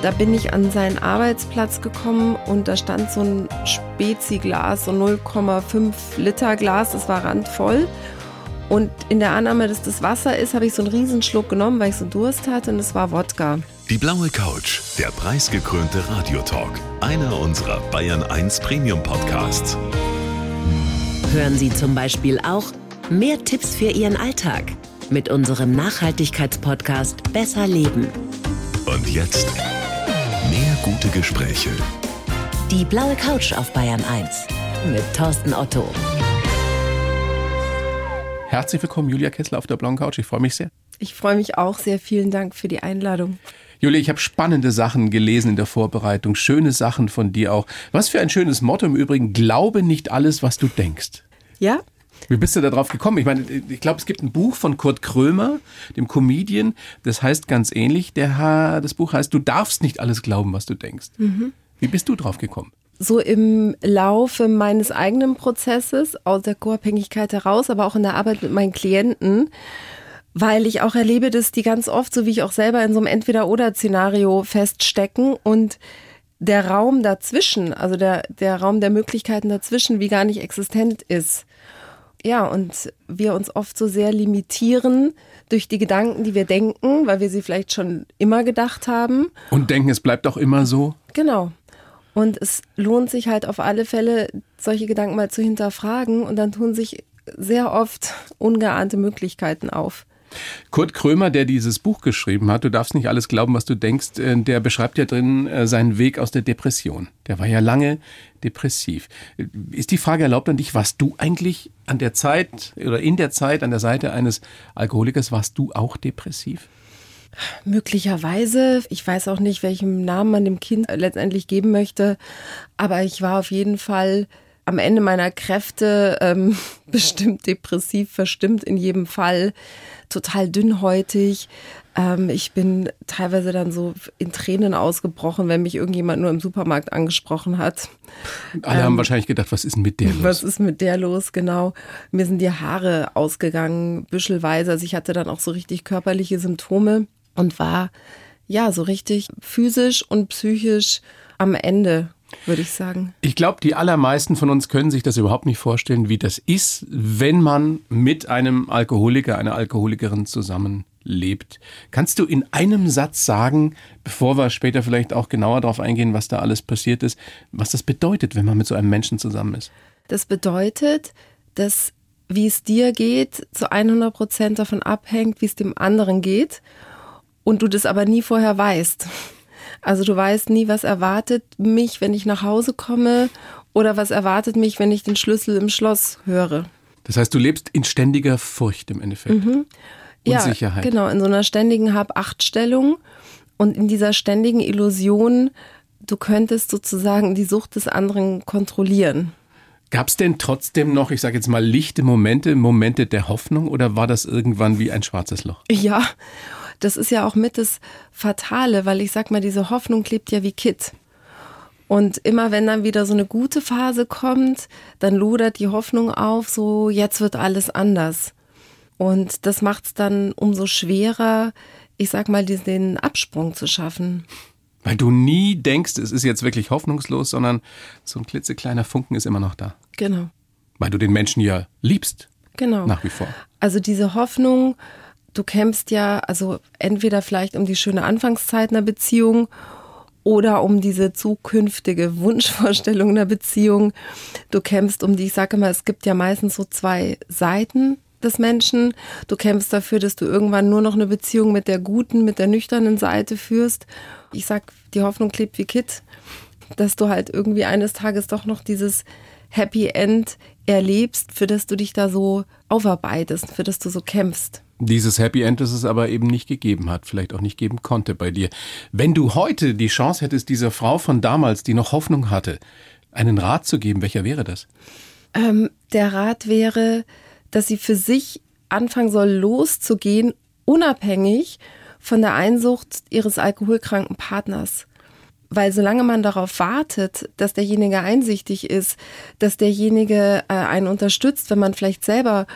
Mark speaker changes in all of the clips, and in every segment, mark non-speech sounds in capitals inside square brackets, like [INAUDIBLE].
Speaker 1: Da bin ich an seinen Arbeitsplatz gekommen und da stand so ein Spezi-Glas, so 0,5 Liter Glas, das war randvoll. Und in der Annahme, dass das Wasser ist, habe ich so einen Riesenschluck genommen, weil ich so Durst hatte und es war Wodka.
Speaker 2: Die blaue Couch, der preisgekrönte Radiotalk. Einer unserer Bayern 1 Premium Podcasts.
Speaker 3: Hören Sie zum Beispiel auch mehr Tipps für Ihren Alltag mit unserem Nachhaltigkeitspodcast Besser Leben.
Speaker 2: Und jetzt gute Gespräche.
Speaker 3: Die blaue Couch auf Bayern 1 mit Thorsten Otto.
Speaker 4: Herzlich willkommen, Julia Kessler auf der blauen Couch. Ich freue mich sehr.
Speaker 1: Ich freue mich auch sehr. Vielen Dank für die Einladung.
Speaker 4: Julia, ich habe spannende Sachen gelesen in der Vorbereitung, schöne Sachen von dir auch. Was für ein schönes Motto im Übrigen, glaube nicht alles, was du denkst.
Speaker 1: Ja,
Speaker 4: wie bist du da drauf gekommen? Ich meine, ich glaube, es gibt ein Buch von Kurt Krömer, dem Comedian, das heißt ganz ähnlich. Der, das Buch heißt, du darfst nicht alles glauben, was du denkst. Mhm. Wie bist du drauf gekommen?
Speaker 1: So im Laufe meines eigenen Prozesses, aus der Co-Abhängigkeit heraus, aber auch in der Arbeit mit meinen Klienten, weil ich auch erlebe, dass die ganz oft, so wie ich auch selber in so einem Entweder-Oder-Szenario feststecken und der Raum dazwischen, also der, der Raum der Möglichkeiten dazwischen, wie gar nicht existent ist. Ja, und wir uns oft so sehr limitieren durch die Gedanken, die wir denken, weil wir sie vielleicht schon immer gedacht haben.
Speaker 4: Und denken, es bleibt auch immer so?
Speaker 1: Genau. Und es lohnt sich halt auf alle Fälle, solche Gedanken mal zu hinterfragen und dann tun sich sehr oft ungeahnte Möglichkeiten auf.
Speaker 4: Kurt Krömer, der dieses Buch geschrieben hat, du darfst nicht alles glauben, was du denkst, äh, der beschreibt ja drin äh, seinen Weg aus der Depression. Der war ja lange depressiv. Ist die Frage erlaubt an dich, warst du eigentlich an der Zeit oder in der Zeit an der Seite eines Alkoholikers, warst du auch depressiv?
Speaker 1: Möglicherweise. Ich weiß auch nicht, welchen Namen man dem Kind letztendlich geben möchte, aber ich war auf jeden Fall am Ende meiner Kräfte ähm, [LAUGHS] bestimmt depressiv, verstimmt in jedem Fall total dünnhäutig. Ähm, ich bin teilweise dann so in Tränen ausgebrochen, wenn mich irgendjemand nur im Supermarkt angesprochen hat.
Speaker 4: Alle ähm, haben wahrscheinlich gedacht, was ist denn mit der los?
Speaker 1: Was ist mit der los, genau. Mir sind die Haare ausgegangen, büschelweise. Also ich hatte dann auch so richtig körperliche Symptome und war ja so richtig physisch und psychisch am Ende würde ich sagen.
Speaker 4: Ich glaube, die allermeisten von uns können sich das überhaupt nicht vorstellen, wie das ist, wenn man mit einem Alkoholiker, einer Alkoholikerin zusammenlebt. Kannst du in einem Satz sagen, bevor wir später vielleicht auch genauer darauf eingehen, was da alles passiert ist, was das bedeutet, wenn man mit so einem Menschen zusammen ist?
Speaker 1: Das bedeutet, dass wie es dir geht, zu 100 Prozent davon abhängt, wie es dem anderen geht und du das aber nie vorher weißt. Also du weißt nie, was erwartet mich, wenn ich nach Hause komme oder was erwartet mich, wenn ich den Schlüssel im Schloss höre.
Speaker 4: Das heißt, du lebst in ständiger Furcht im Endeffekt. Mhm.
Speaker 1: Unsicherheit. Ja, genau, in so einer ständigen Hab-Acht-Stellung und in dieser ständigen Illusion, du könntest sozusagen die Sucht des anderen kontrollieren.
Speaker 4: Gab es denn trotzdem noch, ich sage jetzt mal, lichte Momente, Momente der Hoffnung oder war das irgendwann wie ein schwarzes Loch?
Speaker 1: Ja, das ist ja auch mit das Fatale, weil ich sag mal, diese Hoffnung klebt ja wie Kit. Und immer wenn dann wieder so eine gute Phase kommt, dann lodert die Hoffnung auf, so jetzt wird alles anders. Und das macht es dann umso schwerer, ich sag mal, den Absprung zu schaffen.
Speaker 4: Weil du nie denkst, es ist jetzt wirklich hoffnungslos, sondern so ein klitzekleiner Funken ist immer noch da.
Speaker 1: Genau.
Speaker 4: Weil du den Menschen ja liebst.
Speaker 1: Genau.
Speaker 4: Nach wie vor.
Speaker 1: Also diese Hoffnung du kämpfst ja, also entweder vielleicht um die schöne Anfangszeit einer Beziehung oder um diese zukünftige Wunschvorstellung einer Beziehung. Du kämpfst um die, ich sage immer, es gibt ja meistens so zwei Seiten des Menschen. Du kämpfst dafür, dass du irgendwann nur noch eine Beziehung mit der guten, mit der nüchternen Seite führst. Ich sag, die Hoffnung klebt wie Kit, dass du halt irgendwie eines Tages doch noch dieses Happy End erlebst, für das du dich da so aufarbeitest, für das du so kämpfst.
Speaker 4: Dieses Happy End, das es aber eben nicht gegeben hat, vielleicht auch nicht geben konnte bei dir. Wenn du heute die Chance hättest, dieser Frau von damals, die noch Hoffnung hatte, einen Rat zu geben, welcher wäre das?
Speaker 1: Ähm, der Rat wäre, dass sie für sich anfangen soll, loszugehen, unabhängig von der Einsucht ihres alkoholkranken Partners. Weil solange man darauf wartet, dass derjenige einsichtig ist, dass derjenige äh, einen unterstützt, wenn man vielleicht selber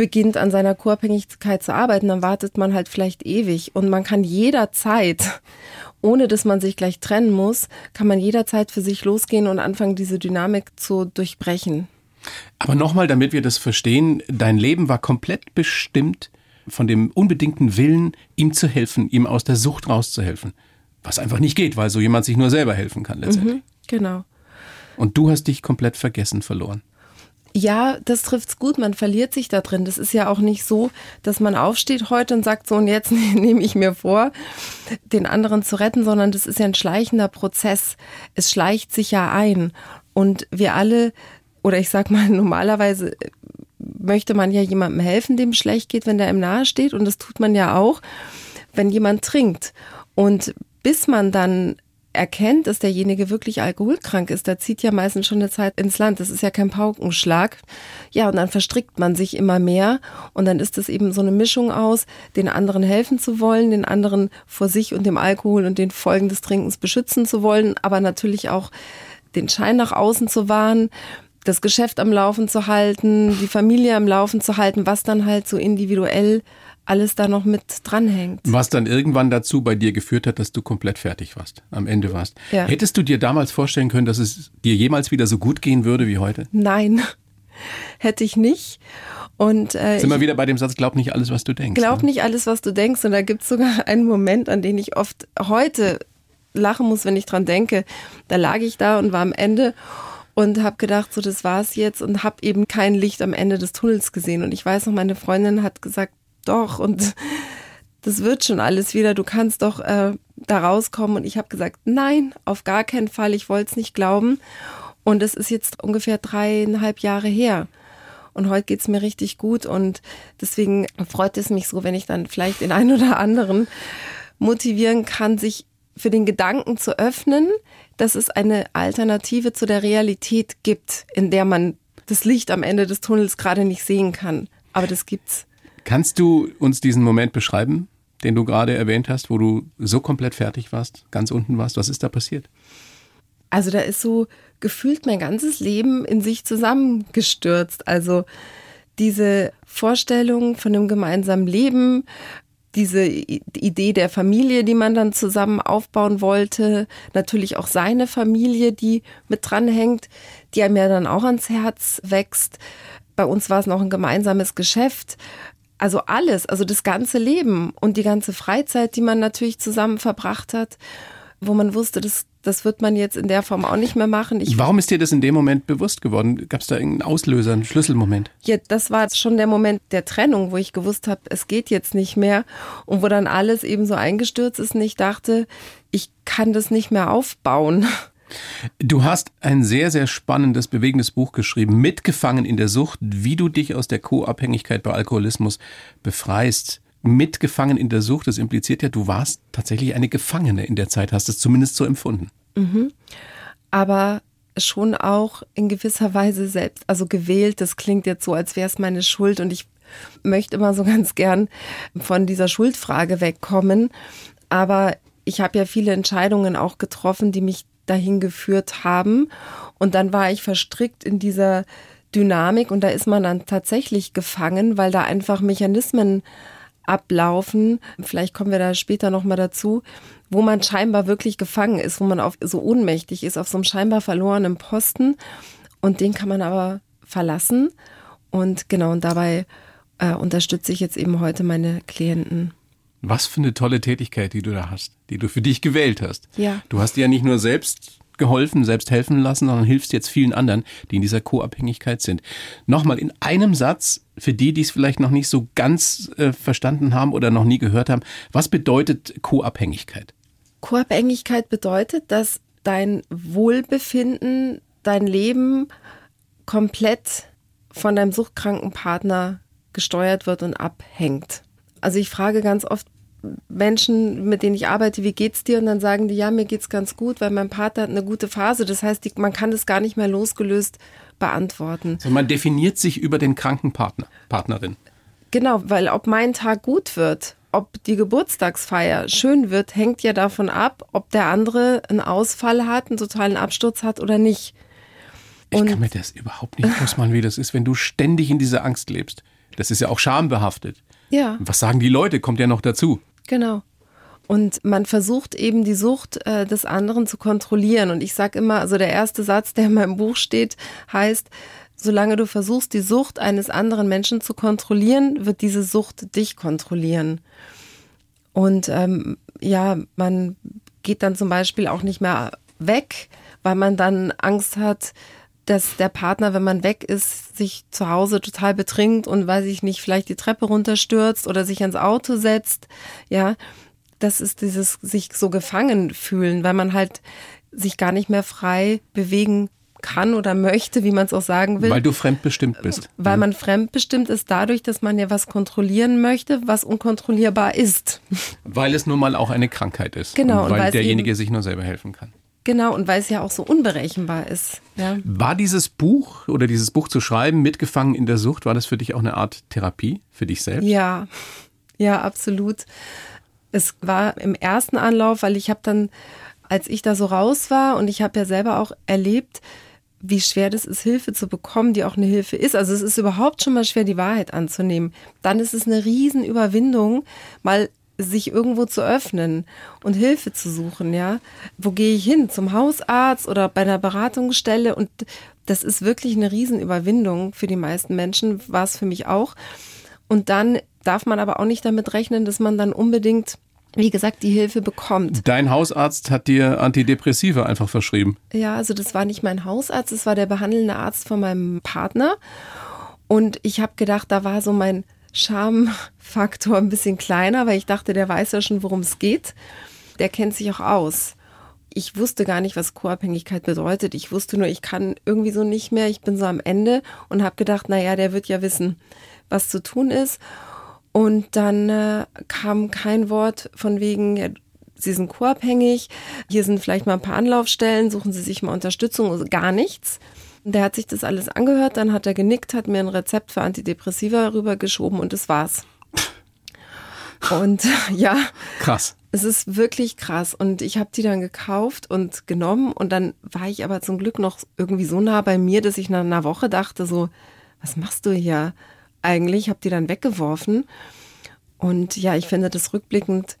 Speaker 1: beginnt an seiner Co-Abhängigkeit zu arbeiten, dann wartet man halt vielleicht ewig und man kann jederzeit [LAUGHS] ohne dass man sich gleich trennen muss, kann man jederzeit für sich losgehen und anfangen, diese Dynamik zu durchbrechen.
Speaker 4: Aber nochmal, damit wir das verstehen, dein Leben war komplett bestimmt von dem unbedingten Willen, ihm zu helfen, ihm aus der Sucht rauszuhelfen. Was einfach nicht geht, weil so jemand sich nur selber helfen kann letztendlich. Mhm,
Speaker 1: genau.
Speaker 4: Und du hast dich komplett vergessen verloren.
Speaker 1: Ja, das trifft's gut. Man verliert sich da drin. Das ist ja auch nicht so, dass man aufsteht heute und sagt so, und jetzt [LAUGHS] nehme ich mir vor, den anderen zu retten, sondern das ist ja ein schleichender Prozess. Es schleicht sich ja ein. Und wir alle, oder ich sag mal, [LAUGHS] normalerweise möchte man ja jemandem helfen, dem schlecht geht, wenn der ihm nahe steht. Und das tut man ja auch, wenn jemand trinkt. Und bis man dann erkennt, dass derjenige wirklich alkoholkrank ist, da zieht ja meistens schon eine Zeit ins Land. Das ist ja kein Paukenschlag. Ja, und dann verstrickt man sich immer mehr. Und dann ist es eben so eine Mischung aus, den anderen helfen zu wollen, den anderen vor sich und dem Alkohol und den Folgen des Trinkens beschützen zu wollen, aber natürlich auch den Schein nach außen zu wahren, das Geschäft am Laufen zu halten, die Familie am Laufen zu halten, was dann halt so individuell alles da noch mit dranhängt.
Speaker 4: Was dann irgendwann dazu bei dir geführt hat, dass du komplett fertig warst, am Ende warst. Ja. Hättest du dir damals vorstellen können, dass es dir jemals wieder so gut gehen würde wie heute?
Speaker 1: Nein, [LAUGHS] hätte ich nicht. Und,
Speaker 4: äh, Sind wir wieder bei dem Satz, glaub nicht alles, was du denkst.
Speaker 1: Glaub ne? nicht alles, was du denkst. Und da gibt es sogar [LAUGHS] einen Moment, an den ich oft heute lachen muss, wenn ich dran denke. Da lag ich da und war am Ende und habe gedacht, so das war's jetzt und habe eben kein Licht am Ende des Tunnels gesehen. Und ich weiß noch, meine Freundin hat gesagt, doch und das wird schon alles wieder, du kannst doch äh, da rauskommen. Und ich habe gesagt, nein, auf gar keinen Fall, ich wollte es nicht glauben. Und es ist jetzt ungefähr dreieinhalb Jahre her. Und heute geht's mir richtig gut und deswegen freut es mich so, wenn ich dann vielleicht den einen oder anderen motivieren kann, sich für den Gedanken zu öffnen, dass es eine Alternative zu der Realität gibt, in der man das Licht am Ende des Tunnels gerade nicht sehen kann. Aber das gibt's.
Speaker 4: Kannst du uns diesen Moment beschreiben, den du gerade erwähnt hast, wo du so komplett fertig warst, ganz unten warst? Was ist da passiert?
Speaker 1: Also da ist so gefühlt mein ganzes Leben in sich zusammengestürzt. Also diese Vorstellung von einem gemeinsamen Leben, diese Idee der Familie, die man dann zusammen aufbauen wollte, natürlich auch seine Familie, die mit dranhängt, die einem ja dann auch ans Herz wächst. Bei uns war es noch ein gemeinsames Geschäft. Also alles, also das ganze Leben und die ganze Freizeit, die man natürlich zusammen verbracht hat, wo man wusste, das, das wird man jetzt in der Form auch nicht mehr machen.
Speaker 4: Ich Warum ist dir das in dem Moment bewusst geworden? Gab es da irgendeinen Auslöser, einen Schlüsselmoment?
Speaker 1: Ja, das war schon der Moment der Trennung, wo ich gewusst habe, es geht jetzt nicht mehr und wo dann alles eben so eingestürzt ist und ich dachte, ich kann das nicht mehr aufbauen.
Speaker 4: Du hast ein sehr, sehr spannendes, bewegendes Buch geschrieben, Mitgefangen in der Sucht, wie du dich aus der Co-Abhängigkeit bei Alkoholismus befreist. Mitgefangen in der Sucht, das impliziert ja, du warst tatsächlich eine Gefangene in der Zeit, hast es zumindest so empfunden.
Speaker 1: Mhm. Aber schon auch in gewisser Weise selbst, also gewählt, das klingt jetzt so, als wäre es meine Schuld und ich möchte immer so [LAUGHS] ganz gern von dieser Schuldfrage wegkommen. Aber ich habe ja viele Entscheidungen auch getroffen, die mich dahin geführt haben. Und dann war ich verstrickt in dieser Dynamik und da ist man dann tatsächlich gefangen, weil da einfach Mechanismen ablaufen. Vielleicht kommen wir da später nochmal dazu, wo man scheinbar wirklich gefangen ist, wo man auf, so ohnmächtig ist, auf so einem scheinbar verlorenen Posten. Und den kann man aber verlassen. Und genau, und dabei äh, unterstütze ich jetzt eben heute meine Klienten.
Speaker 4: Was für eine tolle Tätigkeit, die du da hast, die du für dich gewählt hast.
Speaker 1: Ja.
Speaker 4: Du hast dir ja nicht nur selbst geholfen, selbst helfen lassen, sondern hilfst jetzt vielen anderen, die in dieser Co-Abhängigkeit sind. Nochmal in einem Satz, für die, die es vielleicht noch nicht so ganz äh, verstanden haben oder noch nie gehört haben, was bedeutet Co-Abhängigkeit?
Speaker 1: Co-Abhängigkeit bedeutet, dass dein Wohlbefinden, dein Leben komplett von deinem suchtkranken Partner gesteuert wird und abhängt. Also ich frage ganz oft Menschen, mit denen ich arbeite, wie geht's dir? Und dann sagen die, ja, mir geht's ganz gut, weil mein Partner hat eine gute Phase. Das heißt, die, man kann das gar nicht mehr losgelöst beantworten.
Speaker 4: Also man definiert sich über den kranken Partner, Partnerin.
Speaker 1: Genau, weil ob mein Tag gut wird, ob die Geburtstagsfeier schön wird, hängt ja davon ab, ob der andere einen Ausfall hat, einen totalen Absturz hat oder nicht.
Speaker 4: Und ich kann mir das überhaupt nicht ausmalen, wie das ist, wenn du ständig in dieser Angst lebst. Das ist ja auch schambehaftet.
Speaker 1: Ja.
Speaker 4: Was sagen die Leute? Kommt ja noch dazu.
Speaker 1: Genau. Und man versucht eben die Sucht äh, des anderen zu kontrollieren. Und ich sage immer, also der erste Satz, der in meinem Buch steht, heißt, solange du versuchst, die Sucht eines anderen Menschen zu kontrollieren, wird diese Sucht dich kontrollieren. Und ähm, ja, man geht dann zum Beispiel auch nicht mehr weg, weil man dann Angst hat, dass der Partner, wenn man weg ist, sich zu Hause total betrinkt und weiß ich nicht, vielleicht die Treppe runterstürzt oder sich ans Auto setzt. Ja, das ist dieses sich so gefangen fühlen, weil man halt sich gar nicht mehr frei bewegen kann oder möchte, wie man es auch sagen will.
Speaker 4: Weil du fremdbestimmt bist.
Speaker 1: Weil man fremdbestimmt ist dadurch, dass man ja was kontrollieren möchte, was unkontrollierbar ist.
Speaker 4: Weil es nun mal auch eine Krankheit ist.
Speaker 1: Genau.
Speaker 4: Und weil und derjenige sich nur selber helfen kann.
Speaker 1: Genau, und weil es ja auch so unberechenbar ist. Ja.
Speaker 4: War dieses Buch oder dieses Buch zu schreiben, mitgefangen in der Sucht, war das für dich auch eine Art Therapie für dich selbst?
Speaker 1: Ja, ja, absolut. Es war im ersten Anlauf, weil ich habe dann, als ich da so raus war und ich habe ja selber auch erlebt, wie schwer das ist, Hilfe zu bekommen, die auch eine Hilfe ist. Also es ist überhaupt schon mal schwer, die Wahrheit anzunehmen. Dann ist es eine Riesenüberwindung, mal sich irgendwo zu öffnen und Hilfe zu suchen, ja. Wo gehe ich hin? Zum Hausarzt oder bei einer Beratungsstelle? Und das ist wirklich eine Riesenüberwindung für die meisten Menschen, war es für mich auch. Und dann darf man aber auch nicht damit rechnen, dass man dann unbedingt wie gesagt, die Hilfe bekommt.
Speaker 4: Dein Hausarzt hat dir Antidepressiva einfach verschrieben.
Speaker 1: Ja, also das war nicht mein Hausarzt, es war der behandelnde Arzt von meinem Partner. Und ich habe gedacht, da war so mein Schamfaktor ein bisschen kleiner, weil ich dachte, der weiß ja schon, worum es geht. Der kennt sich auch aus. Ich wusste gar nicht, was Co-Abhängigkeit bedeutet. Ich wusste nur, ich kann irgendwie so nicht mehr. Ich bin so am Ende und habe gedacht, naja, der wird ja wissen, was zu tun ist. Und dann äh, kam kein Wort von wegen, ja, Sie sind co-abhängig, hier sind vielleicht mal ein paar Anlaufstellen, suchen Sie sich mal Unterstützung, also gar nichts. Der hat sich das alles angehört, dann hat er genickt, hat mir ein Rezept für Antidepressiva rübergeschoben und das war's. Und [LAUGHS] ja.
Speaker 4: Krass.
Speaker 1: Es ist wirklich krass. Und ich habe die dann gekauft und genommen. Und dann war ich aber zum Glück noch irgendwie so nah bei mir, dass ich nach einer Woche dachte, so, was machst du hier eigentlich? Habe die dann weggeworfen. Und ja, ich finde das rückblickend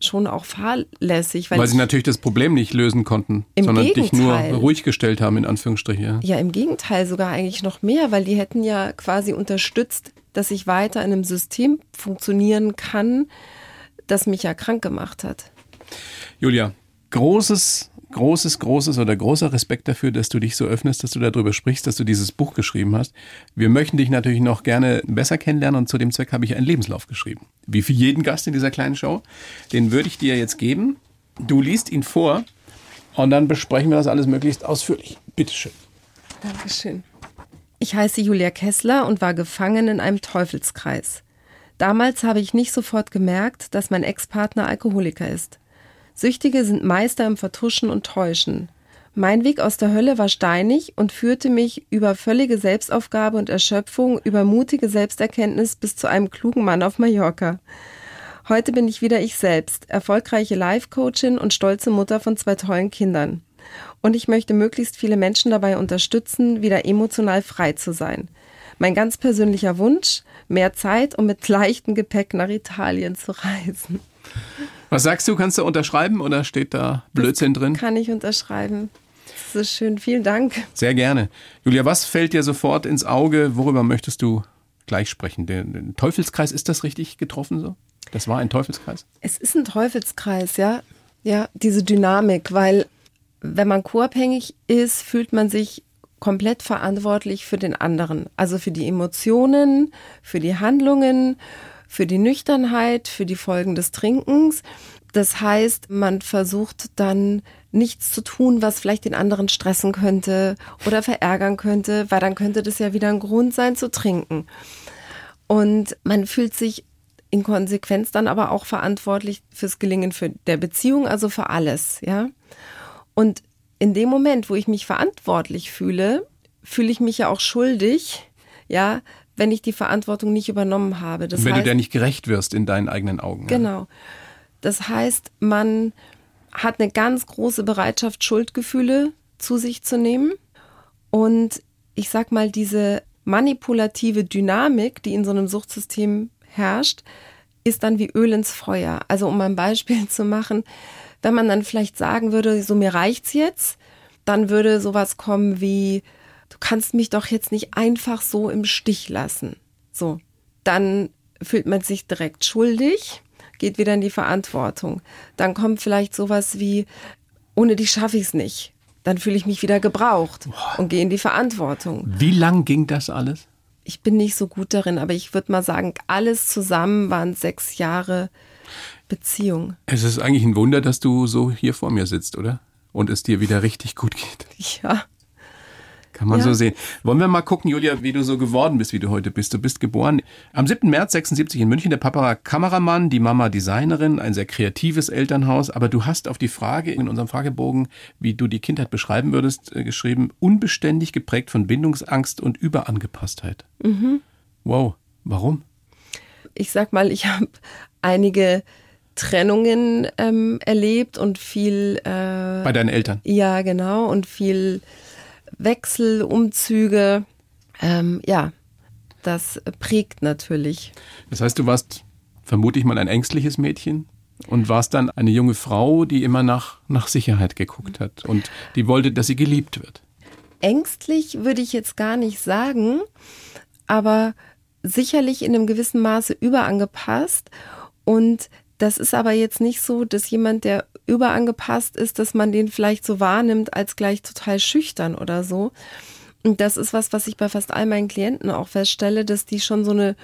Speaker 1: schon auch fahrlässig.
Speaker 4: Weil, weil sie natürlich das Problem nicht lösen konnten, sondern Gegenteil. dich nur ruhig gestellt haben, in Anführungsstrichen. Ja.
Speaker 1: ja, im Gegenteil sogar eigentlich noch mehr, weil die hätten ja quasi unterstützt, dass ich weiter in einem System funktionieren kann, das mich ja krank gemacht hat.
Speaker 4: Julia, großes großes, großes oder großer Respekt dafür, dass du dich so öffnest, dass du darüber sprichst, dass du dieses Buch geschrieben hast. Wir möchten dich natürlich noch gerne besser kennenlernen und zu dem Zweck habe ich einen Lebenslauf geschrieben. Wie für jeden Gast in dieser kleinen Show. Den würde ich dir jetzt geben. Du liest ihn vor und dann besprechen wir das alles möglichst ausführlich. Bitteschön.
Speaker 1: Dankeschön. Ich heiße Julia Kessler und war gefangen in einem Teufelskreis. Damals habe ich nicht sofort gemerkt, dass mein Ex-Partner Alkoholiker ist. Süchtige sind Meister im Vertuschen und Täuschen. Mein Weg aus der Hölle war steinig und führte mich über völlige Selbstaufgabe und Erschöpfung, über mutige Selbsterkenntnis bis zu einem klugen Mann auf Mallorca. Heute bin ich wieder ich selbst, erfolgreiche Life-Coachin und stolze Mutter von zwei tollen Kindern. Und ich möchte möglichst viele Menschen dabei unterstützen, wieder emotional frei zu sein. Mein ganz persönlicher Wunsch, mehr Zeit, um mit leichtem Gepäck nach Italien zu reisen.
Speaker 4: Was sagst du? Kannst du unterschreiben oder steht da Blödsinn drin?
Speaker 1: Kann ich unterschreiben. Das ist schön. Vielen Dank.
Speaker 4: Sehr gerne. Julia, was fällt dir sofort ins Auge? Worüber möchtest du gleich sprechen? Der, der Teufelskreis, ist das richtig getroffen so? Das war ein Teufelskreis?
Speaker 1: Es ist ein Teufelskreis, ja. Ja, diese Dynamik, weil wenn man co-abhängig ist, fühlt man sich komplett verantwortlich für den anderen. Also für die Emotionen, für die Handlungen, für die Nüchternheit, für die Folgen des Trinkens. Das heißt, man versucht dann nichts zu tun, was vielleicht den anderen stressen könnte oder verärgern könnte, weil dann könnte das ja wieder ein Grund sein zu trinken. Und man fühlt sich in Konsequenz dann aber auch verantwortlich fürs Gelingen für der Beziehung, also für alles, ja. Und in dem Moment, wo ich mich verantwortlich fühle, fühle ich mich ja auch schuldig, ja, wenn ich die Verantwortung nicht übernommen habe.
Speaker 4: Das wenn heißt, du dir nicht gerecht wirst in deinen eigenen Augen.
Speaker 1: Genau. Das heißt, man hat eine ganz große Bereitschaft, Schuldgefühle zu sich zu nehmen. Und ich sag mal, diese manipulative Dynamik, die in so einem Suchtsystem herrscht, ist dann wie Öl ins Feuer. Also um ein Beispiel [LAUGHS] zu machen, wenn man dann vielleicht sagen würde, so mir reicht's jetzt, dann würde sowas kommen wie, du kannst mich doch jetzt nicht einfach so im Stich lassen. So, dann fühlt man sich direkt schuldig, geht wieder in die Verantwortung. Dann kommt vielleicht sowas wie, ohne dich schaffe ich es nicht. Dann fühle ich mich wieder gebraucht Boah. und gehe in die Verantwortung.
Speaker 4: Wie lang ging das alles?
Speaker 1: Ich bin nicht so gut darin, aber ich würde mal sagen, alles zusammen waren sechs Jahre Beziehung.
Speaker 4: Es ist eigentlich ein Wunder, dass du so hier vor mir sitzt, oder? Und es dir wieder richtig gut geht.
Speaker 1: Ja.
Speaker 4: Kann man ja. so sehen. Wollen wir mal gucken, Julia, wie du so geworden bist, wie du heute bist. Du bist geboren am 7. März 76 in München. Der Papa war Kameramann, die Mama Designerin, ein sehr kreatives Elternhaus. Aber du hast auf die Frage in unserem Fragebogen, wie du die Kindheit beschreiben würdest, äh, geschrieben, unbeständig geprägt von Bindungsangst und Überangepasstheit. Mhm. Wow. Warum?
Speaker 1: Ich sag mal, ich habe einige Trennungen ähm, erlebt und viel.
Speaker 4: Äh, Bei deinen Eltern?
Speaker 1: Ja, genau. Und viel Wechsel, Umzüge. Ähm, ja, das prägt natürlich.
Speaker 4: Das heißt, du warst vermutlich mal ein ängstliches Mädchen und warst dann eine junge Frau, die immer nach, nach Sicherheit geguckt hat und die wollte, dass sie geliebt wird.
Speaker 1: Ängstlich würde ich jetzt gar nicht sagen, aber sicherlich in einem gewissen Maße überangepasst und das ist aber jetzt nicht so, dass jemand, der überangepasst ist, dass man den vielleicht so wahrnimmt als gleich total schüchtern oder so. Und das ist was, was ich bei fast all meinen Klienten auch feststelle, dass die schon so eine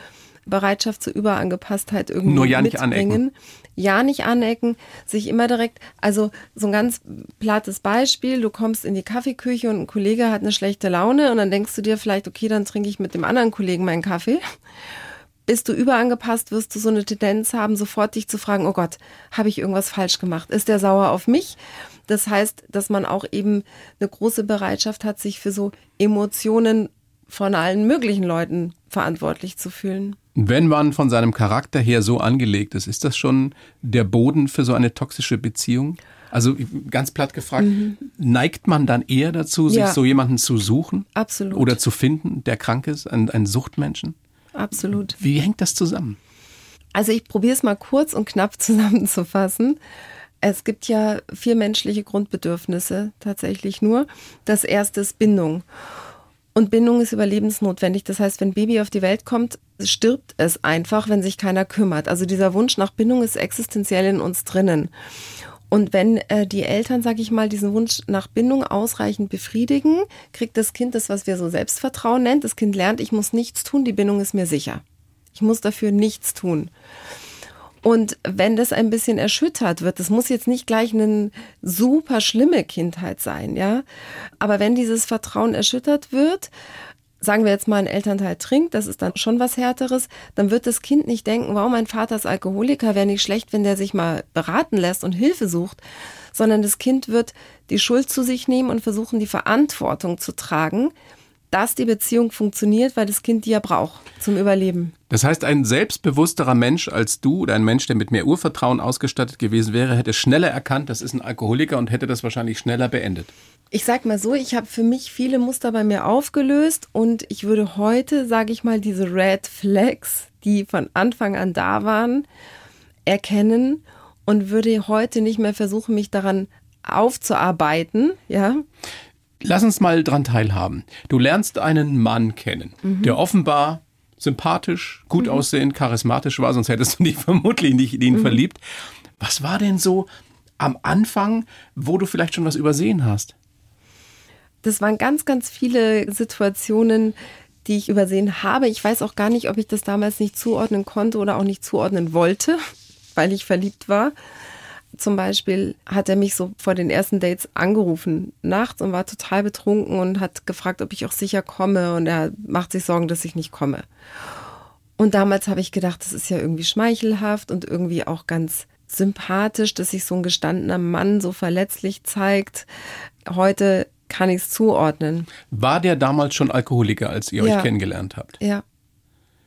Speaker 1: Bereitschaft zur Überangepasstheit irgendwie Nur ja mitbringen. Nicht anecken. Ja, nicht anecken, sich immer direkt, also so ein ganz plattes Beispiel, du kommst in die Kaffeeküche und ein Kollege hat eine schlechte Laune und dann denkst du dir vielleicht, okay, dann trinke ich mit dem anderen Kollegen meinen Kaffee bist du überangepasst, wirst du so eine Tendenz haben, sofort dich zu fragen, oh Gott, habe ich irgendwas falsch gemacht? Ist der sauer auf mich? Das heißt, dass man auch eben eine große Bereitschaft hat, sich für so Emotionen von allen möglichen Leuten verantwortlich zu fühlen.
Speaker 4: Wenn man von seinem Charakter her so angelegt ist, ist das schon der Boden für so eine toxische Beziehung? Also ganz platt gefragt, mhm. neigt man dann eher dazu, sich ja. so jemanden zu suchen?
Speaker 1: Absolut.
Speaker 4: Oder zu finden, der krank ist, einen, einen Suchtmenschen?
Speaker 1: Absolut.
Speaker 4: Wie hängt das zusammen?
Speaker 1: Also ich probiere es mal kurz und knapp [LAUGHS] zusammenzufassen. Es gibt ja vier menschliche Grundbedürfnisse tatsächlich nur. Das erste ist Bindung. Und Bindung ist überlebensnotwendig. Das heißt, wenn Baby auf die Welt kommt, stirbt es einfach, wenn sich keiner kümmert. Also dieser Wunsch nach Bindung ist existenziell in uns drinnen. Und wenn äh, die Eltern, sage ich mal, diesen Wunsch nach Bindung ausreichend befriedigen, kriegt das Kind das, was wir so Selbstvertrauen nennen. Das Kind lernt, ich muss nichts tun, die Bindung ist mir sicher. Ich muss dafür nichts tun. Und wenn das ein bisschen erschüttert wird, das muss jetzt nicht gleich eine super schlimme Kindheit sein, ja. Aber wenn dieses Vertrauen erschüttert wird, sagen wir jetzt mal, ein Elternteil trinkt, das ist dann schon was Härteres, dann wird das Kind nicht denken, wow, mein Vater ist Alkoholiker, wäre nicht schlecht, wenn der sich mal beraten lässt und Hilfe sucht, sondern das Kind wird die Schuld zu sich nehmen und versuchen, die Verantwortung zu tragen, dass die Beziehung funktioniert, weil das Kind die ja braucht zum Überleben.
Speaker 4: Das heißt, ein selbstbewussterer Mensch als du oder ein Mensch, der mit mehr Urvertrauen ausgestattet gewesen wäre, hätte schneller erkannt, das ist ein Alkoholiker und hätte das wahrscheinlich schneller beendet
Speaker 1: ich sag mal so, ich habe für mich viele Muster bei mir aufgelöst und ich würde heute, sage ich mal, diese Red Flags, die von Anfang an da waren, erkennen und würde heute nicht mehr versuchen, mich daran aufzuarbeiten, ja.
Speaker 4: Lass uns mal dran teilhaben. Du lernst einen Mann kennen, mhm. der offenbar sympathisch, gut mhm. aussehend, charismatisch war, sonst hättest du dich [LAUGHS] vermutlich nicht in ihn mhm. verliebt. Was war denn so am Anfang, wo du vielleicht schon was übersehen hast?
Speaker 1: Das waren ganz, ganz viele Situationen, die ich übersehen habe. Ich weiß auch gar nicht, ob ich das damals nicht zuordnen konnte oder auch nicht zuordnen wollte, [LAUGHS] weil ich verliebt war. Zum Beispiel hat er mich so vor den ersten Dates angerufen nachts und war total betrunken und hat gefragt, ob ich auch sicher komme und er macht sich Sorgen, dass ich nicht komme. Und damals habe ich gedacht, das ist ja irgendwie schmeichelhaft und irgendwie auch ganz sympathisch, dass sich so ein gestandener Mann so verletzlich zeigt. Heute kann ich es zuordnen.
Speaker 4: War der damals schon Alkoholiker, als ihr ja. euch kennengelernt habt?
Speaker 1: Ja.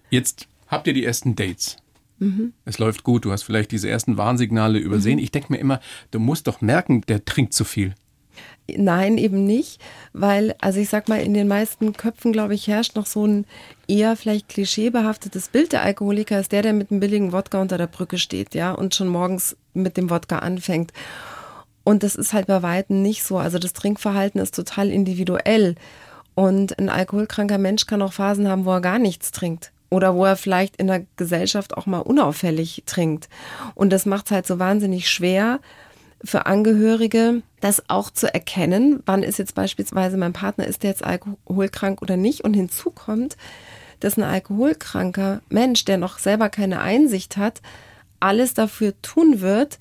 Speaker 4: Jetzt habt ihr die ersten Dates. Mhm. Es läuft gut, du hast vielleicht diese ersten Warnsignale übersehen. Mhm. Ich denke mir immer, du musst doch merken, der trinkt zu viel.
Speaker 1: Nein, eben nicht, weil, also ich sag mal, in den meisten Köpfen, glaube ich, herrscht noch so ein eher vielleicht klischeebehaftetes Bild der Alkoholiker, ist der, der mit einem billigen Wodka unter der Brücke steht, ja, und schon morgens mit dem Wodka anfängt. Und das ist halt bei Weitem nicht so. Also das Trinkverhalten ist total individuell. Und ein alkoholkranker Mensch kann auch Phasen haben, wo er gar nichts trinkt. Oder wo er vielleicht in der Gesellschaft auch mal unauffällig trinkt. Und das macht es halt so wahnsinnig schwer, für Angehörige, das auch zu erkennen, wann ist jetzt beispielsweise mein Partner, ist der jetzt alkoholkrank oder nicht. Und hinzu kommt, dass ein alkoholkranker Mensch, der noch selber keine Einsicht hat, alles dafür tun wird,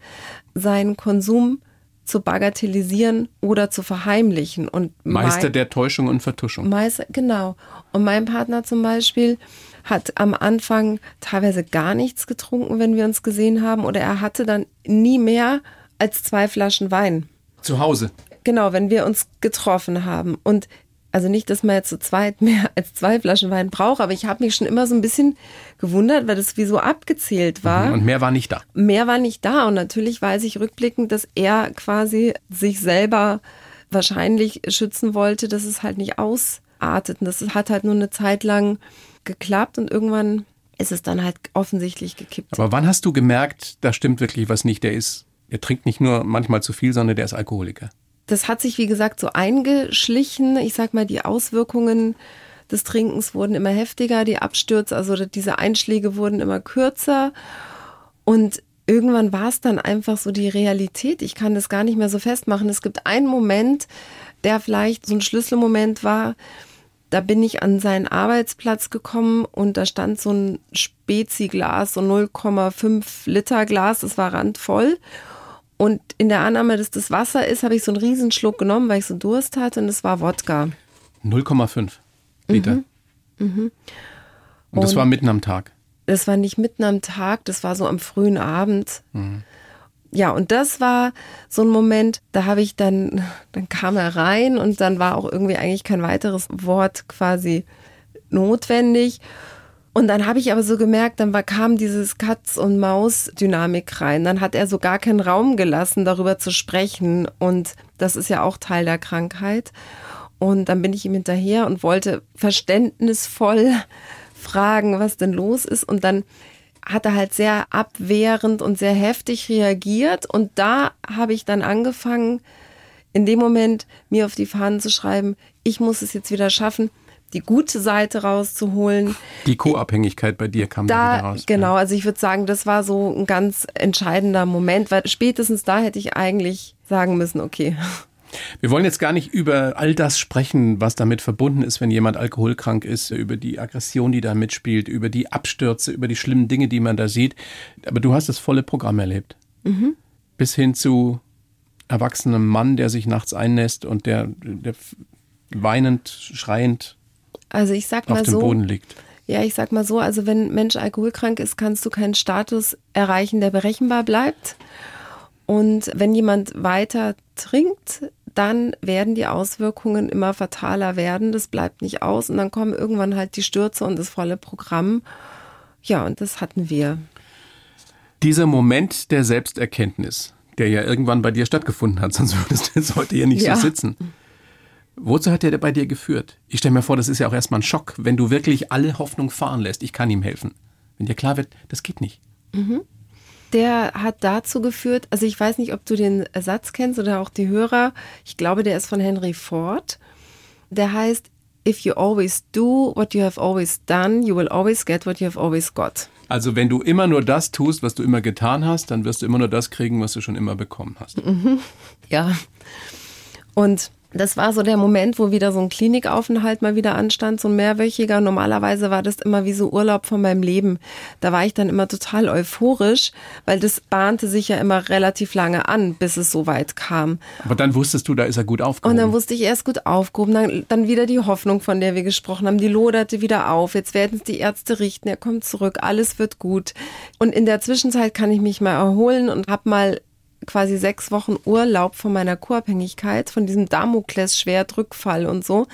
Speaker 1: seinen Konsum zu bagatellisieren oder zu verheimlichen. Und
Speaker 4: Meister mein, der Täuschung und Vertuschung.
Speaker 1: Meister, genau. Und mein Partner zum Beispiel hat am Anfang teilweise gar nichts getrunken, wenn wir uns gesehen haben, oder er hatte dann nie mehr als zwei Flaschen Wein.
Speaker 4: Zu Hause.
Speaker 1: Genau, wenn wir uns getroffen haben. Und also nicht, dass man jetzt zu zweit [LAUGHS] mehr als zwei Flaschen Wein braucht, aber ich habe mich schon immer so ein bisschen gewundert, weil das wie so abgezählt war.
Speaker 4: Mhm, und mehr war nicht da.
Speaker 1: Mehr war nicht da. Und natürlich weiß ich rückblickend, dass er quasi sich selber wahrscheinlich schützen wollte, dass es halt nicht ausartet. Und das hat halt nur eine Zeit lang geklappt und irgendwann ist es dann halt offensichtlich gekippt.
Speaker 4: Aber wann hast du gemerkt, da stimmt wirklich was nicht? Der ist er trinkt nicht nur manchmal zu viel, sondern der ist Alkoholiker.
Speaker 1: Das hat sich, wie gesagt, so eingeschlichen. Ich sag mal, die Auswirkungen des Trinkens wurden immer heftiger, die Abstürze, also diese Einschläge wurden immer kürzer. Und irgendwann war es dann einfach so die Realität. Ich kann das gar nicht mehr so festmachen. Es gibt einen Moment, der vielleicht so ein Schlüsselmoment war. Da bin ich an seinen Arbeitsplatz gekommen und da stand so ein Spezi-Glas, so 0,5 Liter Glas, das war randvoll. Und in der Annahme, dass das Wasser ist, habe ich so einen Riesenschluck genommen, weil ich so Durst hatte und es war Wodka.
Speaker 4: 0,5 Liter. Mhm. Mhm. Und das und war mitten am Tag.
Speaker 1: Das war nicht mitten am Tag, das war so am frühen Abend. Mhm. Ja, und das war so ein Moment, da habe ich dann, dann kam er rein und dann war auch irgendwie eigentlich kein weiteres Wort quasi notwendig. Und dann habe ich aber so gemerkt, dann war, kam dieses Katz- und Maus-Dynamik rein. Dann hat er so gar keinen Raum gelassen, darüber zu sprechen. Und das ist ja auch Teil der Krankheit. Und dann bin ich ihm hinterher und wollte verständnisvoll [LAUGHS] fragen, was denn los ist. Und dann hat er halt sehr abwehrend und sehr heftig reagiert. Und da habe ich dann angefangen, in dem Moment mir auf die Fahnen zu schreiben, ich muss es jetzt wieder schaffen, die gute Seite rauszuholen.
Speaker 4: Die Co-Abhängigkeit bei dir kam da, wieder raus.
Speaker 1: Genau, also ich würde sagen, das war so ein ganz entscheidender Moment, weil spätestens da hätte ich eigentlich sagen müssen, okay.
Speaker 4: Wir wollen jetzt gar nicht über all das sprechen, was damit verbunden ist, wenn jemand alkoholkrank ist, über die Aggression, die da mitspielt, über die Abstürze, über die schlimmen Dinge, die man da sieht. Aber du hast das volle Programm erlebt. Mhm. Bis hin zu erwachsenem Mann, der sich nachts einnässt und der, der weinend, schreiend
Speaker 1: also ich sag mal
Speaker 4: auf dem
Speaker 1: so,
Speaker 4: Boden liegt.
Speaker 1: Ja, ich sag mal so, also wenn ein Mensch alkoholkrank ist, kannst du keinen Status erreichen, der berechenbar bleibt. Und wenn jemand weiter trinkt, dann werden die Auswirkungen immer fataler werden. Das bleibt nicht aus. Und dann kommen irgendwann halt die Stürze und das volle Programm. Ja, und das hatten wir.
Speaker 4: Dieser Moment der Selbsterkenntnis, der ja irgendwann bei dir stattgefunden hat, [LAUGHS] sonst würdest du jetzt heute hier nicht ja. so sitzen. Wozu hat der bei dir geführt? Ich stelle mir vor, das ist ja auch erstmal ein Schock, wenn du wirklich alle Hoffnung fahren lässt. Ich kann ihm helfen. Wenn dir klar wird, das geht nicht.
Speaker 1: Mhm. Der hat dazu geführt, also ich weiß nicht, ob du den Satz kennst oder auch die Hörer. Ich glaube, der ist von Henry Ford. Der heißt, if you always do what you have always done, you will always get what you have always got.
Speaker 4: Also wenn du immer nur das tust, was du immer getan hast, dann wirst du immer nur das kriegen, was du schon immer bekommen hast.
Speaker 1: Mhm. Ja. Und das war so der Moment, wo wieder so ein Klinikaufenthalt mal wieder anstand, so ein mehrwöchiger. Normalerweise war das immer wie so Urlaub von meinem Leben. Da war ich dann immer total euphorisch, weil das bahnte sich ja immer relativ lange an, bis es so weit kam.
Speaker 4: Aber dann wusstest du, da ist er gut aufgehoben.
Speaker 1: Und dann wusste ich erst gut aufgehoben, dann, dann wieder die Hoffnung, von der wir gesprochen haben, die loderte wieder auf. Jetzt werden es die Ärzte richten, er kommt zurück, alles wird gut. Und in der Zwischenzeit kann ich mich mal erholen und habe mal quasi sechs Wochen Urlaub von meiner Co-Abhängigkeit, von diesem Damoklesschwert, Rückfall und so.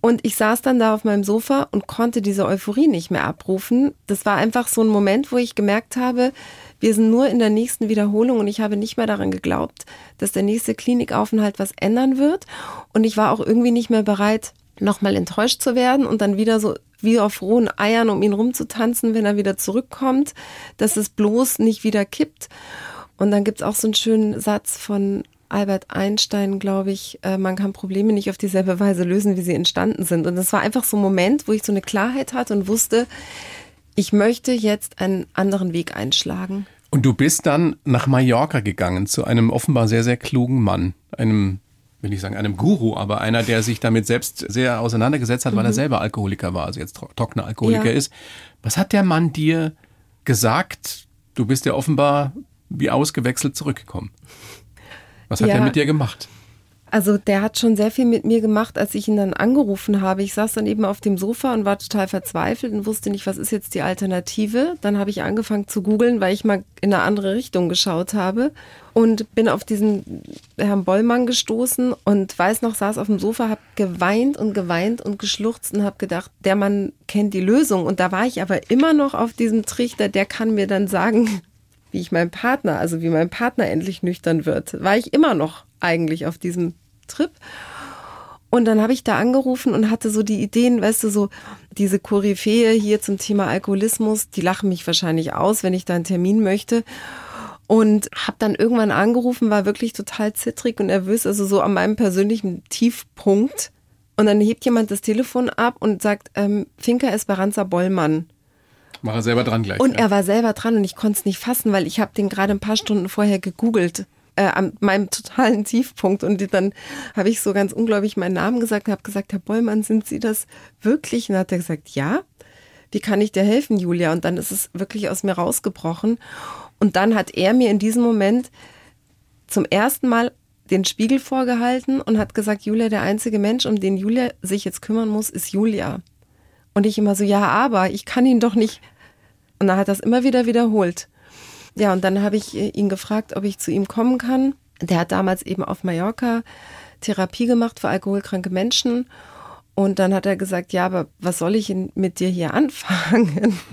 Speaker 1: Und ich saß dann da auf meinem Sofa und konnte diese Euphorie nicht mehr abrufen. Das war einfach so ein Moment, wo ich gemerkt habe, wir sind nur in der nächsten Wiederholung und ich habe nicht mehr daran geglaubt, dass der nächste Klinikaufenthalt was ändern wird. Und ich war auch irgendwie nicht mehr bereit, nochmal enttäuscht zu werden und dann wieder so wie auf rohen Eiern um ihn rumzutanzen, wenn er wieder zurückkommt, dass es bloß nicht wieder kippt. Und dann gibt es auch so einen schönen Satz von Albert Einstein, glaube ich, äh, man kann Probleme nicht auf dieselbe Weise lösen, wie sie entstanden sind. Und das war einfach so ein Moment, wo ich so eine Klarheit hatte und wusste, ich möchte jetzt einen anderen Weg einschlagen.
Speaker 4: Und du bist dann nach Mallorca gegangen zu einem offenbar sehr, sehr klugen Mann, einem, will ich sagen, einem Guru, aber einer, der sich damit selbst sehr auseinandergesetzt hat, mhm. weil er mhm. selber Alkoholiker war, also jetzt trockener Alkoholiker ja. ist. Was hat der Mann dir gesagt? Du bist ja offenbar wie ausgewechselt zurückgekommen. Was hat ja. er mit dir gemacht?
Speaker 1: Also der hat schon sehr viel mit mir gemacht, als ich ihn dann angerufen habe. Ich saß dann eben auf dem Sofa und war total verzweifelt und wusste nicht, was ist jetzt die Alternative. Dann habe ich angefangen zu googeln, weil ich mal in eine andere Richtung geschaut habe und bin auf diesen Herrn Bollmann gestoßen und weiß noch, saß auf dem Sofa, habe geweint und geweint und geschluchzt und habe gedacht, der Mann kennt die Lösung. Und da war ich aber immer noch auf diesem Trichter, der kann mir dann sagen, wie ich meinen Partner, also wie mein Partner endlich nüchtern wird, war ich immer noch eigentlich auf diesem Trip. Und dann habe ich da angerufen und hatte so die Ideen, weißt du, so diese Koryphäe hier zum Thema Alkoholismus, die lachen mich wahrscheinlich aus, wenn ich da einen Termin möchte. Und habe dann irgendwann angerufen, war wirklich total zittrig und nervös, also so an meinem persönlichen Tiefpunkt. Und dann hebt jemand das Telefon ab und sagt, ähm, Finca Esperanza Bollmann.
Speaker 4: War er selber dran gleich.
Speaker 1: Und ja. er war selber dran und ich konnte es nicht fassen, weil ich habe den gerade ein paar Stunden vorher gegoogelt. Äh, an meinem totalen Tiefpunkt. Und dann habe ich so ganz unglaublich meinen Namen gesagt und habe gesagt, Herr Bollmann, sind Sie das wirklich? Und dann hat er gesagt, ja. Wie kann ich dir helfen, Julia? Und dann ist es wirklich aus mir rausgebrochen. Und dann hat er mir in diesem Moment zum ersten Mal den Spiegel vorgehalten und hat gesagt, Julia, der einzige Mensch, um den Julia sich jetzt kümmern muss, ist Julia. Und ich immer so, ja, aber ich kann ihn doch nicht. Und dann hat er es immer wieder wiederholt. Ja, und dann habe ich ihn gefragt, ob ich zu ihm kommen kann. Der hat damals eben auf Mallorca Therapie gemacht für alkoholkranke Menschen. Und dann hat er gesagt, ja, aber was soll ich mit dir hier anfangen? [LAUGHS]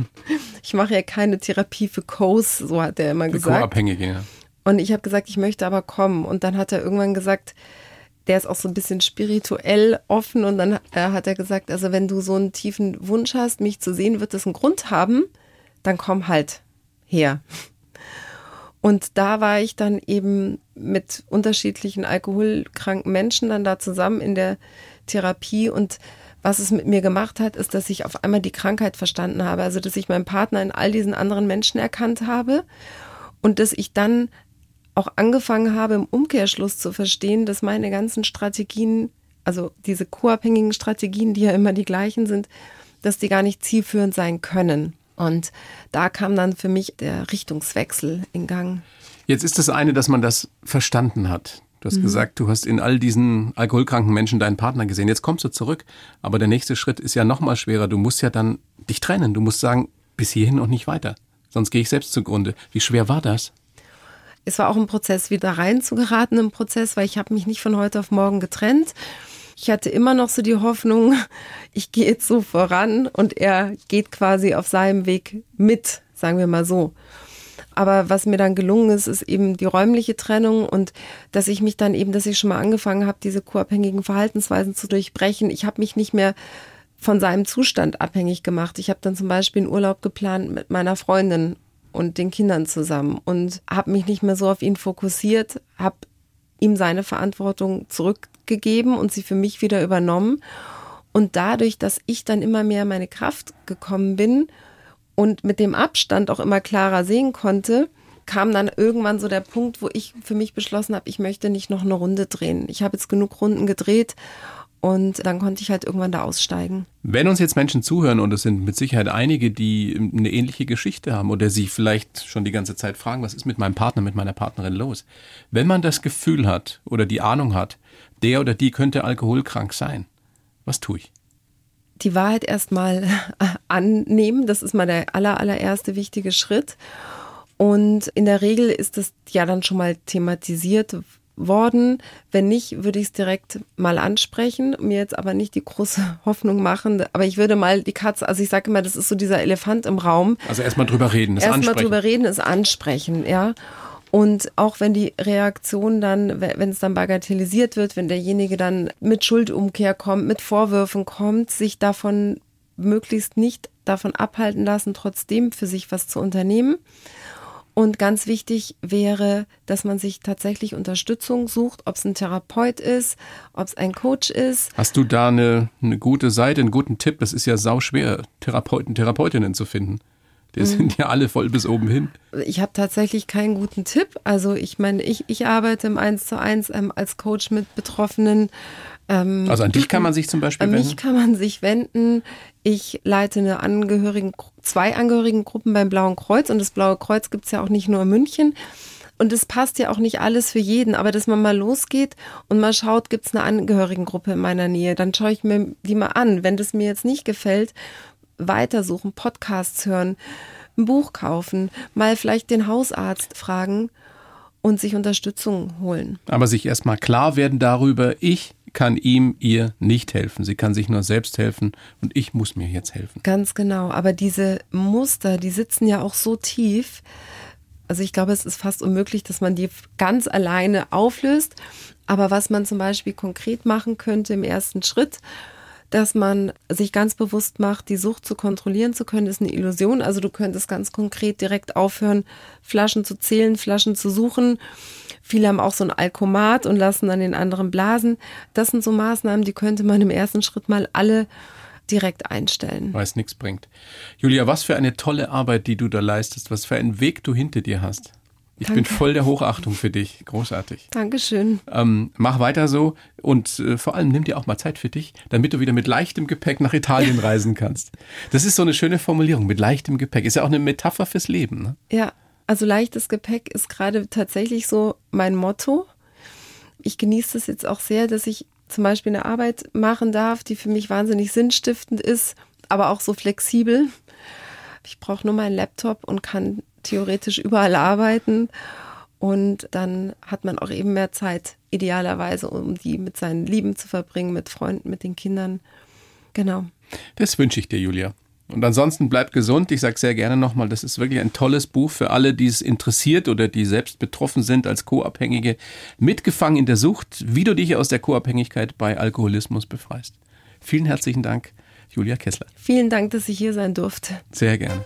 Speaker 1: Ich mache ja keine Therapie für Co's, so hat er immer für gesagt.
Speaker 4: Co-Abhängige, ja.
Speaker 1: Und ich habe gesagt, ich möchte aber kommen. Und dann hat er irgendwann gesagt, der ist auch so ein bisschen spirituell offen und dann äh, hat er gesagt, also wenn du so einen tiefen Wunsch hast, mich zu sehen, wird das einen Grund haben, dann komm halt her. Und da war ich dann eben mit unterschiedlichen alkoholkranken Menschen dann da zusammen in der Therapie und was es mit mir gemacht hat, ist, dass ich auf einmal die Krankheit verstanden habe, also dass ich meinen Partner in all diesen anderen Menschen erkannt habe und dass ich dann auch angefangen habe, im Umkehrschluss zu verstehen, dass meine ganzen Strategien, also diese co-abhängigen Strategien, die ja immer die gleichen sind, dass die gar nicht zielführend sein können. Und da kam dann für mich der Richtungswechsel in Gang.
Speaker 4: Jetzt ist das eine, dass man das verstanden hat. Du hast mhm. gesagt, du hast in all diesen alkoholkranken Menschen deinen Partner gesehen. Jetzt kommst du zurück, aber der nächste Schritt ist ja noch mal schwerer. Du musst ja dann dich trennen. Du musst sagen, bis hierhin und nicht weiter. Sonst gehe ich selbst zugrunde. Wie schwer war das?
Speaker 1: Es war auch ein Prozess, wieder reinzugeraten im Prozess, weil ich habe mich nicht von heute auf morgen getrennt. Ich hatte immer noch so die Hoffnung, [LAUGHS] ich gehe jetzt so voran und er geht quasi auf seinem Weg mit, sagen wir mal so. Aber was mir dann gelungen ist, ist eben die räumliche Trennung und dass ich mich dann eben, dass ich schon mal angefangen habe, diese co-abhängigen Verhaltensweisen zu durchbrechen. Ich habe mich nicht mehr von seinem Zustand abhängig gemacht. Ich habe dann zum Beispiel einen Urlaub geplant mit meiner Freundin und den Kindern zusammen und habe mich nicht mehr so auf ihn fokussiert, habe ihm seine Verantwortung zurückgegeben und sie für mich wieder übernommen. Und dadurch, dass ich dann immer mehr meine Kraft gekommen bin und mit dem Abstand auch immer klarer sehen konnte, kam dann irgendwann so der Punkt, wo ich für mich beschlossen habe, ich möchte nicht noch eine Runde drehen. Ich habe jetzt genug Runden gedreht und dann konnte ich halt irgendwann da aussteigen.
Speaker 4: Wenn uns jetzt Menschen zuhören, und es sind mit Sicherheit einige, die eine ähnliche Geschichte haben oder sich vielleicht schon die ganze Zeit fragen, was ist mit meinem Partner, mit meiner Partnerin los? Wenn man das Gefühl hat oder die Ahnung hat, der oder die könnte alkoholkrank sein, was tue ich?
Speaker 1: Die Wahrheit erstmal [LAUGHS] annehmen, das ist mal der aller, allererste wichtige Schritt. Und in der Regel ist das ja dann schon mal thematisiert, worden. Wenn nicht, würde ich es direkt mal ansprechen, mir jetzt aber nicht die große [LAUGHS] Hoffnung machen. Aber ich würde mal die Katze, also ich sage immer, das ist so dieser Elefant im Raum.
Speaker 4: Also erstmal drüber reden,
Speaker 1: das erstmal ansprechen. Erstmal drüber reden, ist ansprechen, ja. Und auch wenn die Reaktion dann, wenn es dann bagatellisiert wird, wenn derjenige dann mit Schuldumkehr kommt, mit Vorwürfen kommt, sich davon möglichst nicht davon abhalten lassen, trotzdem für sich was zu unternehmen. Und ganz wichtig wäre, dass man sich tatsächlich Unterstützung sucht, ob es ein Therapeut ist, ob es ein Coach ist.
Speaker 4: Hast du da eine, eine gute Seite, einen guten Tipp? Es ist ja sau schwer, Therapeuten, Therapeutinnen zu finden. Die mhm. sind ja alle voll bis oben hin.
Speaker 1: Ich habe tatsächlich keinen guten Tipp. Also ich meine, ich, ich arbeite im 1 zu 1 ähm, als Coach mit Betroffenen.
Speaker 4: Ähm, also an dich kann man sich zum Beispiel
Speaker 1: wenden?
Speaker 4: An
Speaker 1: mich kann man sich wenden. Ich leite eine Angehörigen, zwei Angehörigengruppen beim Blauen Kreuz und das Blaue Kreuz gibt es ja auch nicht nur in München. Und es passt ja auch nicht alles für jeden, aber dass man mal losgeht und mal schaut, gibt es eine Angehörigengruppe in meiner Nähe, dann schaue ich mir die mal an. Wenn das mir jetzt nicht gefällt, weitersuchen, Podcasts hören, ein Buch kaufen, mal vielleicht den Hausarzt fragen und sich Unterstützung holen.
Speaker 4: Aber sich erstmal klar werden darüber, ich kann ihm, ihr nicht helfen. Sie kann sich nur selbst helfen und ich muss mir jetzt helfen.
Speaker 1: Ganz genau. Aber diese Muster, die sitzen ja auch so tief. Also ich glaube, es ist fast unmöglich, dass man die ganz alleine auflöst. Aber was man zum Beispiel konkret machen könnte im ersten Schritt, dass man sich ganz bewusst macht, die Sucht zu kontrollieren zu können, ist eine Illusion. Also du könntest ganz konkret direkt aufhören, Flaschen zu zählen, Flaschen zu suchen. Viele haben auch so ein Alkomat und lassen dann den anderen blasen. Das sind so Maßnahmen, die könnte man im ersten Schritt mal alle direkt einstellen.
Speaker 4: Weil es nichts bringt. Julia, was für eine tolle Arbeit, die du da leistest, was für einen Weg du hinter dir hast. Ich Danke. bin voll der Hochachtung für dich. Großartig.
Speaker 1: Dankeschön.
Speaker 4: Ähm, mach weiter so und äh, vor allem nimm dir auch mal Zeit für dich, damit du wieder mit leichtem Gepäck nach Italien [LAUGHS] reisen kannst. Das ist so eine schöne Formulierung, mit leichtem Gepäck. Ist ja auch eine Metapher fürs Leben. Ne?
Speaker 1: Ja, also leichtes Gepäck ist gerade tatsächlich so mein Motto. Ich genieße es jetzt auch sehr, dass ich zum Beispiel eine Arbeit machen darf, die für mich wahnsinnig sinnstiftend ist, aber auch so flexibel. Ich brauche nur meinen Laptop und kann theoretisch überall arbeiten. Und dann hat man auch eben mehr Zeit, idealerweise, um die mit seinen Lieben zu verbringen, mit Freunden, mit den Kindern. Genau.
Speaker 4: Das wünsche ich dir, Julia. Und ansonsten bleib gesund. Ich sage sehr gerne nochmal, das ist wirklich ein tolles Buch für alle, die es interessiert oder die selbst betroffen sind als Co-Abhängige. Mitgefangen in der Sucht, wie du dich aus der Co-Abhängigkeit bei Alkoholismus befreist. Vielen herzlichen Dank, Julia Kessler.
Speaker 1: Vielen Dank, dass ich hier sein durfte.
Speaker 4: Sehr gerne.